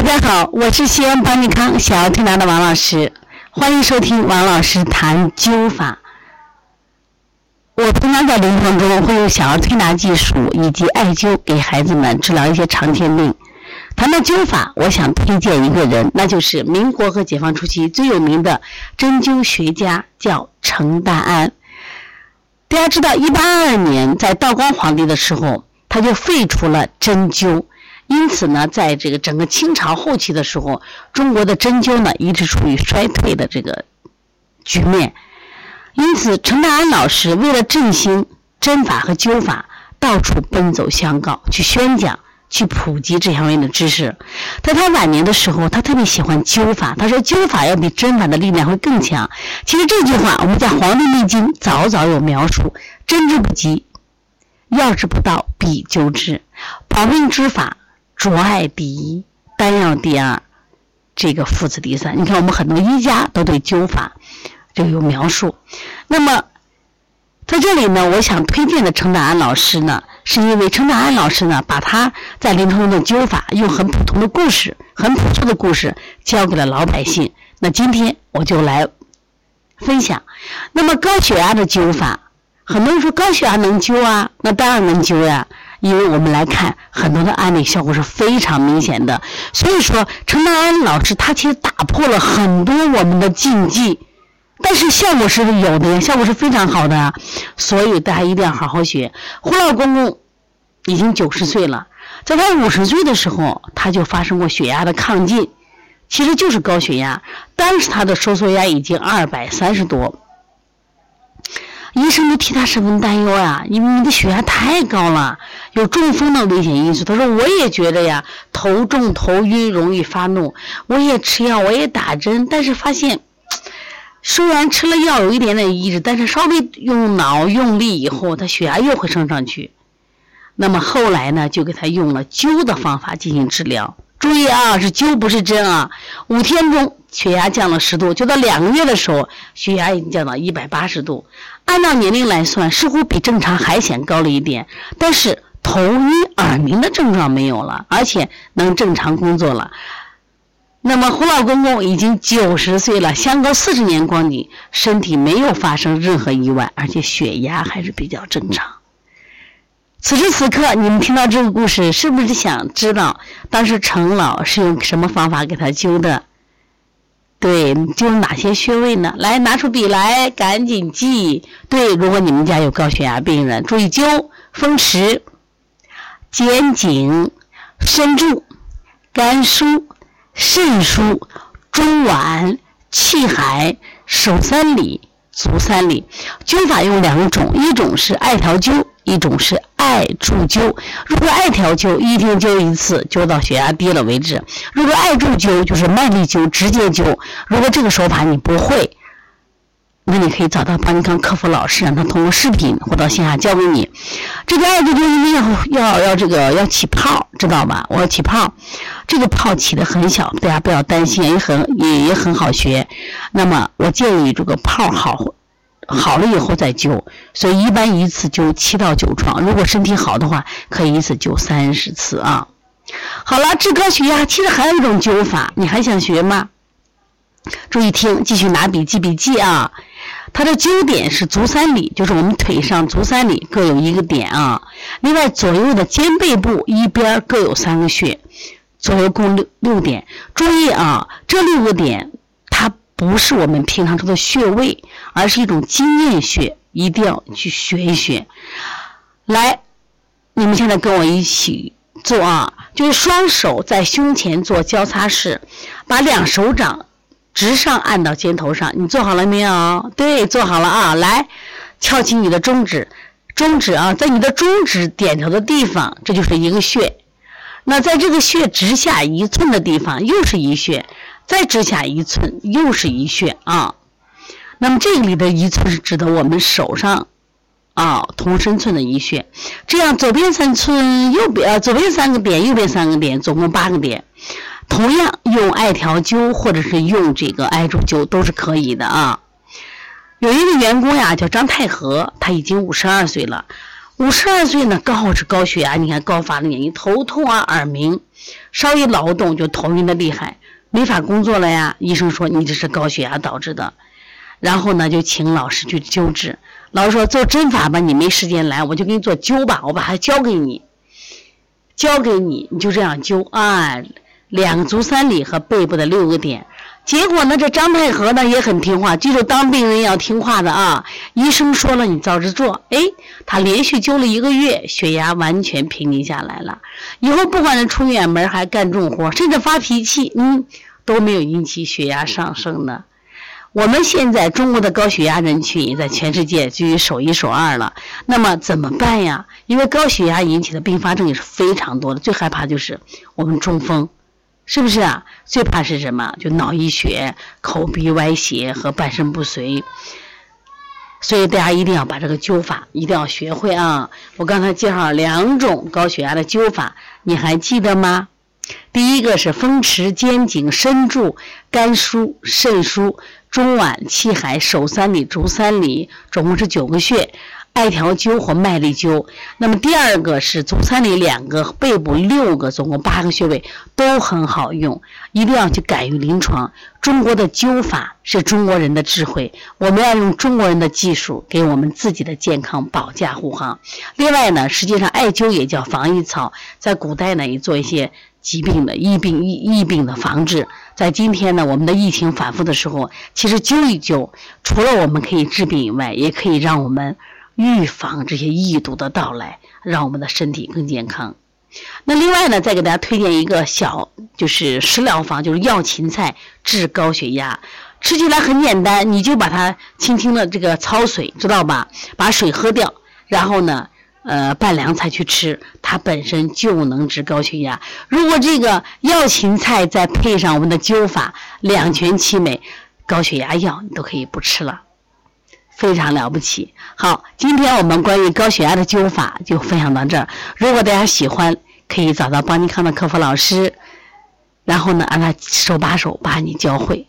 大家好，我是西安邦尼康小儿推拿的王老师，欢迎收听王老师谈灸法。我平常在临床中会用小儿推拿技术以及艾灸给孩子们治疗一些常见病。谈到灸法，我想推荐一个人，那就是民国和解放初期最有名的针灸学家，叫程大安。大家知道，一八二二年在道光皇帝的时候，他就废除了针灸。因此呢，在这个整个清朝后期的时候，中国的针灸呢一直处于衰退的这个局面。因此，陈大安老师为了振兴针法和灸法，到处奔走相告，去宣讲，去普及这方面的知识。在他晚年的时候，他特别喜欢灸法，他说灸法要比针法的力量会更强。其实这句话我们在《黄帝内经》早早有描述：针之不及，药之不到，必灸之。保命之法。着爱第一，丹药第二，这个附子第三。你看，我们很多医家都对灸法就有描述。那么，在这里呢，我想推荐的程大安老师呢，是因为程大安老师呢，把他在临床中的灸法，用很普通的故事、很朴素的故事，教给了老百姓。那今天我就来分享。那么高血压的灸法，很多人说高血压能灸啊，那当然能灸呀。因为我们来看很多的案例，效果是非常明显的。所以说，陈大安老师他其实打破了很多我们的禁忌，但是效果是有的呀，效果是非常好的。所以大家一定要好好学。胡老公公已经九十岁了，在他五十岁的时候，他就发生过血压的亢进，其实就是高血压。当时他的收缩压已经二百三十多。医生都替他十分担忧呀，因为你的血压太高了，有中风的危险因素。他说：“我也觉得呀，头重头晕，容易发怒。我也吃药，我也打针，但是发现，虽然吃了药有一点点抑制，但是稍微用脑用力以后，他血压又会升上去。那么后来呢，就给他用了灸的方法进行治疗。注意啊，是灸不是针啊。五天中血压降了十度，就到两个月的时候，血压已经降到一百八十度。”按照年龄来算，似乎比正常还显高了一点，但是头晕耳鸣的症状没有了，而且能正常工作了。那么胡老公公已经九十岁了，相隔四十年光景，身体没有发生任何意外，而且血压还是比较正常。此时此刻，你们听到这个故事，是不是想知道当时程老是用什么方法给他灸的？对，就是哪些穴位呢？来，拿出笔来，赶紧记。对，如果你们家有高血压病人，注意灸风池、肩颈、身柱、肝腧、肾腧、中脘、气海、手三里、足三里。灸法用两种，一种是艾条灸。一种是艾柱灸，如果艾条灸一天灸一次，灸到血压低了为止；如果艾柱灸就是慢力灸，直接灸。如果这个手法你不会，那你可以找到邦尼康客服老师，让他通过视频或到线下教给你。这个艾灸灸一定要要要这个要起泡，知道吧？我要起泡，这个泡起的很小，大家不要担心，也很也也很好学。那么我建议这个泡好。好了以后再灸，所以一般一次灸七到九床。如果身体好的话，可以一次灸三十次啊。好了，治高血压其实还有一种灸法，你还想学吗？注意听，继续拿笔记笔记啊。它的灸点是足三里，就是我们腿上足三里各有一个点啊。另外左右的肩背部一边各有三个穴，左右共六六点。注意啊，这六个点它。不是我们平常说的穴位，而是一种经验穴，一定要去学一学。来，你们现在跟我一起做啊，就是双手在胸前做交叉式，把两手掌直上按到肩头上。你做好了没有？对，做好了啊。来，翘起你的中指，中指啊，在你的中指点头的地方，这就是一个穴。那在这个穴直下一寸的地方，又是一穴。再直下一寸，又是一穴啊。那么这里的一寸是指的我们手上啊同身寸的一穴。这样左边三寸，右边呃左边三个点，右边三个点，总共八个点。同样用艾条灸或者是用这个艾柱灸都是可以的啊。有一个员工呀叫张太和，他已经五十二岁了。五十二岁呢，刚好是高血压，你看高发的年纪，头痛啊，耳鸣，稍一劳动就头晕的厉害，没法工作了呀。医生说你这是高血压导致的，然后呢就请老师去灸治。老师说做针法吧，你没时间来，我就给你做灸吧，我把它教给你，教给你，你就这样灸啊，两足三里和背部的六个点。结果呢，这张太和呢也很听话，记住当病人要听话的啊。医生说了，你照着做。哎，他连续灸了一个月，血压完全平静下来了。以后不管是出远门还干重活，甚至发脾气，嗯，都没有引起血压上升的。我们现在中国的高血压人群也在全世界居于首一首二了。那么怎么办呀？因为高血压引起的并发症也是非常多的，最害怕就是我们中风。是不是啊？最怕是什么？就脑溢血、口鼻歪斜和半身不遂。所以大家一定要把这个灸法一定要学会啊！我刚才介绍了两种高血压的灸法，你还记得吗？第一个是风池、肩颈、深柱、肝腧、肾腧、中脘、气海、手三里、足三里，总共是九个穴。艾条灸或麦粒灸，那么第二个是足三里两个，背部六个，总共八个穴位都很好用，一定要去敢于临床。中国的灸法是中国人的智慧，我们要用中国人的技术给我们自己的健康保驾护航。另外呢，实际上艾灸也叫防疫草，在古代呢也做一些疾病的疫病疫疫病的防治。在今天呢，我们的疫情反复的时候，其实灸一灸，除了我们可以治病以外，也可以让我们。预防这些疫毒的到来，让我们的身体更健康。那另外呢，再给大家推荐一个小，就是食疗方，就是药芹菜治高血压。吃起来很简单，你就把它轻轻的这个焯水，知道吧？把水喝掉，然后呢，呃，拌凉菜去吃，它本身就能治高血压。如果这个药芹菜再配上我们的灸法，两全其美，高血压药你都可以不吃了。非常了不起，好，今天我们关于高血压的灸法就分享到这儿。如果大家喜欢，可以找到邦尼康的客服老师，然后呢，让他手把手把你教会。